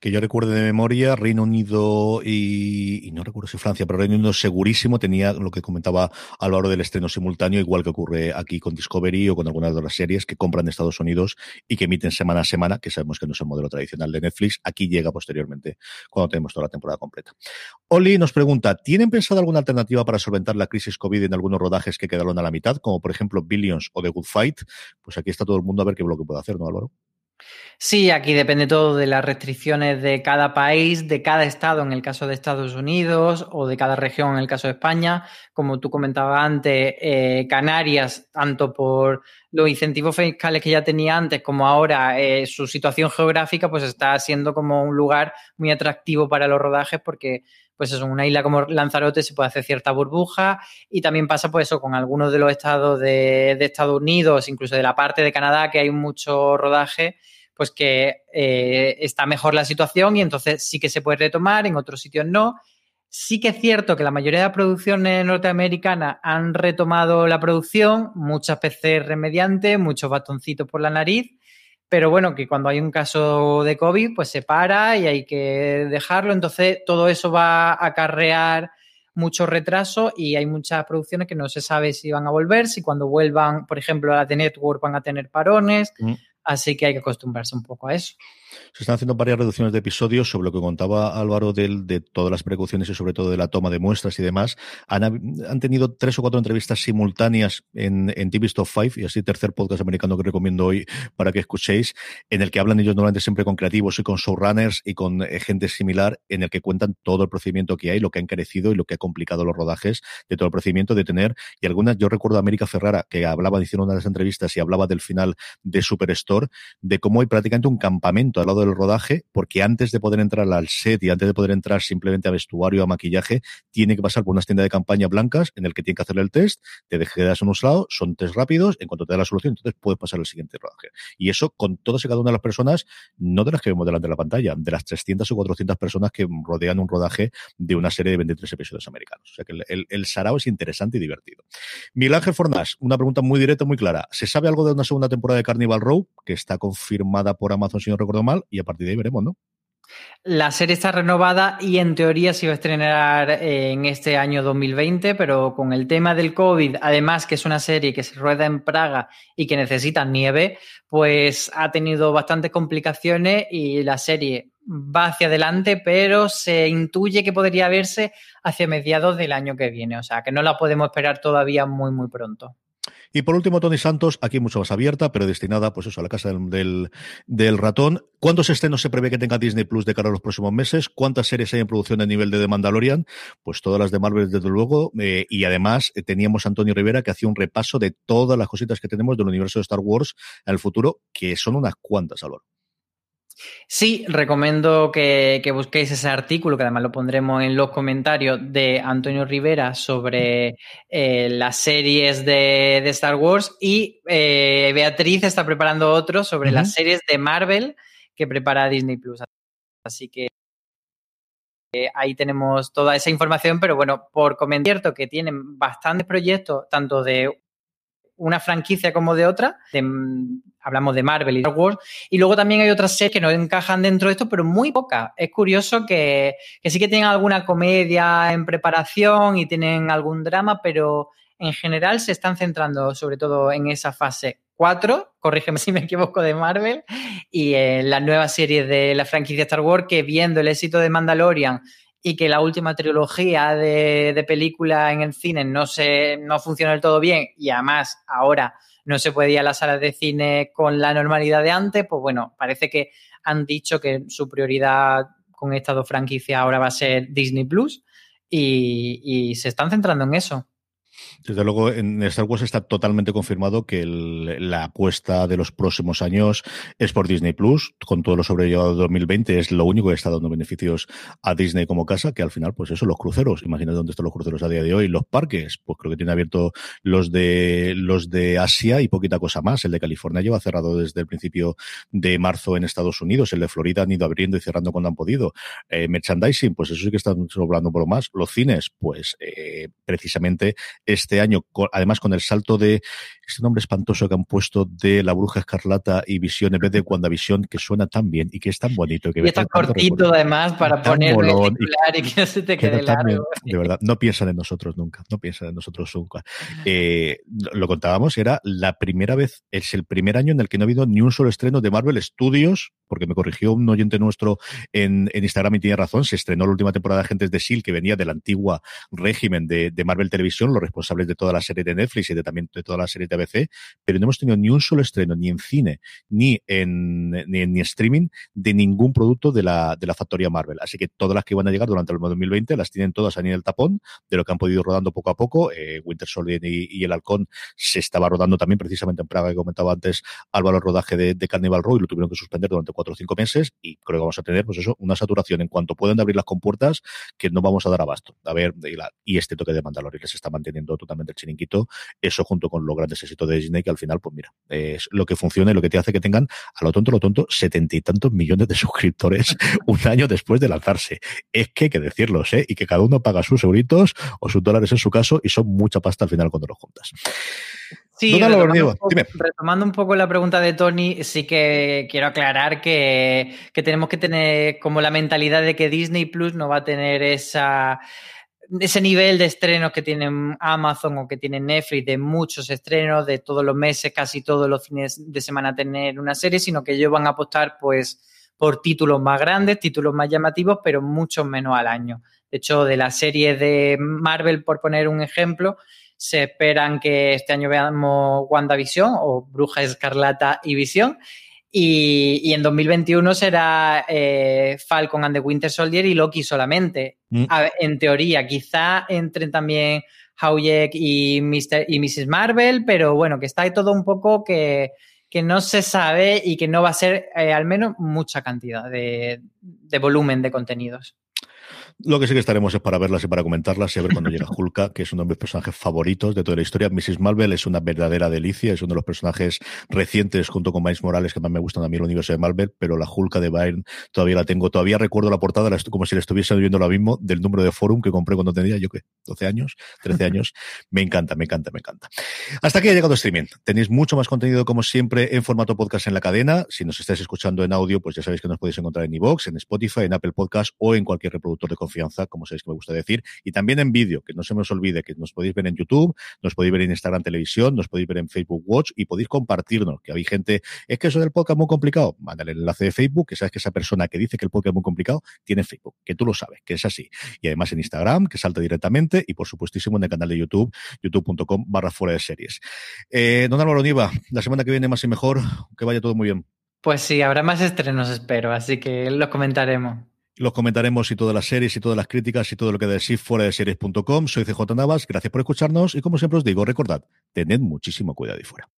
que yo recuerdo de memoria, Reino Unido y, no recuerdo si Francia, pero Reino Unido segurísimo tenía lo que comentaba Álvaro del estreno simultáneo, igual que ocurre aquí con Discovery o con algunas de las series que compran de Estados Unidos y que emiten semana a semana, que sabemos que no es el modelo tradicional de Netflix, aquí llega posteriormente cuando tenemos toda la temporada completa. Oli nos pregunta, ¿tienen pensado alguna alternativa para solventar la crisis COVID en algunos rodajes que quedaron a la mitad, como por ejemplo Billions o The Good Fight? Pues aquí está todo el mundo a ver qué bloque puede hacer, ¿no, Álvaro? Sí, aquí depende todo de las restricciones de cada país, de cada estado en el caso de Estados Unidos o de cada región en el caso de España. Como tú comentabas antes, eh, Canarias, tanto por los incentivos fiscales que ya tenía antes como ahora, eh, su situación geográfica, pues está siendo como un lugar muy atractivo para los rodajes porque pues es una isla como Lanzarote se puede hacer cierta burbuja y también pasa pues eso con algunos de los estados de, de Estados Unidos, incluso de la parte de Canadá que hay mucho rodaje pues que eh, está mejor la situación y entonces sí que se puede retomar, en otros sitios no. Sí que es cierto que la mayoría de las producciones norteamericanas han retomado la producción, muchas PCR mediante, muchos bastoncitos por la nariz, pero bueno, que cuando hay un caso de COVID, pues se para y hay que dejarlo. Entonces, todo eso va a acarrear mucho retraso y hay muchas producciones que no se sabe si van a volver, si cuando vuelvan, por ejemplo, a la The Network van a tener parones. Mm. Así que hay que acostumbrarse un poco a eso. Se están haciendo varias reducciones de episodios sobre lo que contaba Álvaro de todas las precauciones y sobre todo de la toma de muestras y demás. Han, tenido tres o cuatro entrevistas simultáneas en, en TV Stop 5 y así tercer podcast americano que recomiendo hoy para que escuchéis, en el que hablan ellos normalmente siempre con creativos y con showrunners y con eh, gente similar, en el que cuentan todo el procedimiento que hay, lo que ha encarecido y lo que ha complicado los rodajes de todo el procedimiento de tener. Y algunas, yo recuerdo a América Ferrara, que hablaba, hicieron una de las entrevistas y hablaba del final de Superstore, de cómo hay prácticamente un campamento al lado del rodaje, porque antes de poder entrar al set y antes de poder entrar simplemente a vestuario, a maquillaje, tiene que pasar por una tienda de campaña blancas en el que tiene que hacerle el test, te quedas en un lado, son test rápidos, en cuanto te da la solución, entonces puedes pasar al siguiente rodaje. Y eso con todas y cada una de las personas, no de las que vemos delante de la pantalla, de las 300 o 400 personas que rodean un rodaje de una serie de 23 episodios americanos. O sea que el, el, sarao es interesante y divertido. Miguel Ángel Fornás, una pregunta muy directa, muy clara. ¿Se sabe algo de una segunda temporada de Carnival Row, que está confirmada por Amazon, si no recuerdo mal, y a partir de ahí veremos, ¿no? La serie está renovada y en teoría se va a estrenar en este año 2020, pero con el tema del COVID, además que es una serie que se rueda en Praga y que necesita nieve, pues ha tenido bastantes complicaciones y la serie va hacia adelante, pero se intuye que podría verse hacia mediados del año que viene, o sea que no la podemos esperar todavía muy, muy pronto. Y por último, Tony Santos, aquí mucho más abierta, pero destinada, pues eso, a la casa del, del, ratón. ¿Cuántos estrenos se prevé que tenga Disney Plus de cara a los próximos meses? ¿Cuántas series hay en producción a nivel de The Mandalorian? Pues todas las de Marvel, desde luego. Eh, y además eh, teníamos a Antonio Rivera que hacía un repaso de todas las cositas que tenemos del universo de Star Wars en el futuro, que son unas cuantas, Álvaro. Sí, recomiendo que, busquéis ese artículo, que además lo pondremos en los comentarios, de Antonio Rivera sobre eh, las series de, Star Wars y eh, Beatriz está preparando otro sobre las series de Marvel que prepara Disney Plus. Así que eh, ahí tenemos toda esa información, pero bueno, por comentar que tienen bastantes proyectos, tanto de una franquicia como de otra. hablamos de Marvel y Star Wars. Y luego también hay otras series que no encajan dentro de esto, pero muy pocas. Es curioso que, sí que tienen alguna comedia en preparación y tienen algún drama, pero en general se están centrando sobre todo en esa fase 4, corrígeme si me equivoco, de Marvel, y en la nueva serie de la franquicia Star Wars, que viendo el éxito de Mandalorian y que la última trilogía de, de película en el cine no, se, no funciona del todo bien y además ahora no se puede ir a las salas de cine con la normalidad de antes, pues bueno, parece que han dicho que su prioridad con estas dos franquicias ahora va a ser Disney Plus y, y se están centrando en eso. Desde luego, en Star Wars está totalmente confirmado que la apuesta de los próximos años es por Disney Plus, con todo lo sobrellevado de 2020, es lo único que está dando beneficios a Disney como casa, que al final, pues eso, los cruceros. Imagínate dónde están los cruceros a día de hoy. Los parques, pues creo que tiene abierto los de los de Asia y poquita cosa más. El de California lleva cerrado desde el principio de marzo en Estados Unidos. El de Florida han ido abriendo y cerrando cuando han podido. Eh, merchandising, pues eso sí que están sobrando por lo más. Los cines, pues eh, precisamente este año, además con el salto de este nombre espantoso que han puesto de La Bruja Escarlata y Visión en vez de Visión que suena tan bien y que es tan bonito. Que y está cortito además para poner y, que no se te quede largo. de verdad, no piensan en nosotros nunca, no piensan en nosotros nunca. Eh, lo contábamos, era la primera vez, es el primer año en el que no ha habido ni un solo estreno de Marvel Studios, porque me corrigió un oyente nuestro en, Instagram y tiene razón, se estrenó la última temporada de Agentes de S.H.I.E.L.D. que venía del antiguo régimen de, de Marvel Televisión, los responsables de toda la serie de Netflix y de, también de toda la serie de ABC, pero no hemos tenido ni un solo estreno, ni en cine, ni en, ni en streaming, de ningún producto de la, de la factoría Marvel. Así que todas las que van a llegar durante el 2020 las tienen todas a nivel tapón, de lo que han podido rodando poco a poco. Eh, Winter Soldier y, El Halcón se estaba rodando también precisamente en Praga, que comentaba antes Álvaro, el rodaje de, de Carnival Row, y lo tuvieron que suspender durante cuatro o cinco meses, y creo que vamos a tener, pues eso, una saturación en cuanto pueden abrir las compuertas que no vamos a dar abasto. A ver, y, este toque de Mandalorian se está manteniendo totalmente el chiringuito, eso junto con los grandes éxitos de Disney, que al final, pues mira, es lo que funciona y lo que te hace que tengan, a lo tonto, lo tonto, setenta y tantos millones de suscriptores un año después de lanzarse. Es que hay que decirlos, ¿eh? Y que cada uno paga sus euritos o sus dólares en su caso y son mucha pasta al final cuando lo juntas. Sí, retomando un, poco, retomando un, poco, la pregunta de Tony, sí que quiero aclarar que, que tenemos que tener como la mentalidad de que Disney Plus no va a tener esa ese nivel de estrenos que tienen Amazon o que tiene Netflix, de muchos estrenos, de todos los meses, casi todos los fines de semana tener una serie, sino que ellos van a apostar pues por títulos más grandes, títulos más llamativos, pero mucho menos al año. De hecho, de la serie de Marvel, por poner un ejemplo, se esperan que este año veamos WandaVision o Bruja Escarlata y Visión. Y, en 2021 será eh, Falcon and the Winter Soldier y Loki solamente. Mm. en teoría, quizá entren también Howjack y, Mr., y Mrs. Marvel, pero bueno, que está ahí todo un poco que, que no se sabe y que no va a ser eh, al menos mucha cantidad de volumen de contenidos. Lo que sí que estaremos es para verlas y para comentarlas y a ver cuando llega Hulka, que es uno de mis personajes favoritos de toda la historia. Mrs. Marvel es una verdadera delicia, es uno de los personajes recientes junto con Miles Morales que más me gustan a mí el universo de Marvel, pero la Hulka de Byrne todavía la tengo. Todavía recuerdo la portada como si la estuviese viendo lo mismo del número de Forum que compré cuando tenía yo que 12 años, 13 años. Me encanta, me encanta, me encanta. Hasta aquí ha llegado streaming. Tenéis mucho más contenido como siempre en formato podcast en la cadena. Si nos estáis escuchando en audio, pues ya sabéis que nos podéis encontrar en iVoox, en Spotify, en Apple Podcast o en cualquier reproductor de confianza, como sabéis me gusta decir, y también en vídeo, que no se nos olvide que nos podéis ver en YouTube, nos podéis ver en Instagram Televisión, nos podéis ver en Facebook Watch y podéis compartirnos, que hay gente, es que eso del podcast es muy complicado, mándale el enlace de Facebook, que sabes que esa persona que dice que el podcast es muy complicado, tiene Facebook, que tú lo sabes, que es así. Y además en Instagram, que salta directamente, y por supuestísimo en el canal de YouTube, youtube.com barra fuera de series. Eh, don Álvaro Niva, la semana que viene más y mejor, que vaya todo muy bien. Pues sí, habrá más estrenos, espero, así que lo comentaremos. Los comentaremos y todas las series y todas las críticas y todo lo que decís fuera de series.com. Soy CJ Navas, gracias por escucharnos y como siempre os digo, recordad, tened muchísimo cuidado y fuera.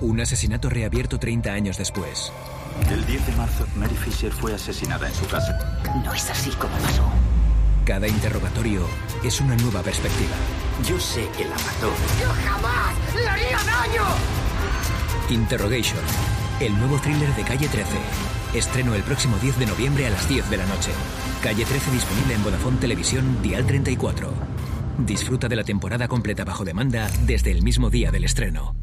Un asesinato reabierto 30 años después. El 10 de marzo, Mary Fisher fue asesinada en su casa. No es así como pasó. Cada interrogatorio es una nueva perspectiva. Yo sé que la mató. ¡Yo jamás le haría daño! Interrogation, el nuevo thriller de Calle 13. Estreno el próximo 10 de noviembre a las 10 de la noche. Calle 13 disponible en Vodafone Televisión Dial 34. Disfruta de la temporada completa bajo demanda desde el mismo día del estreno.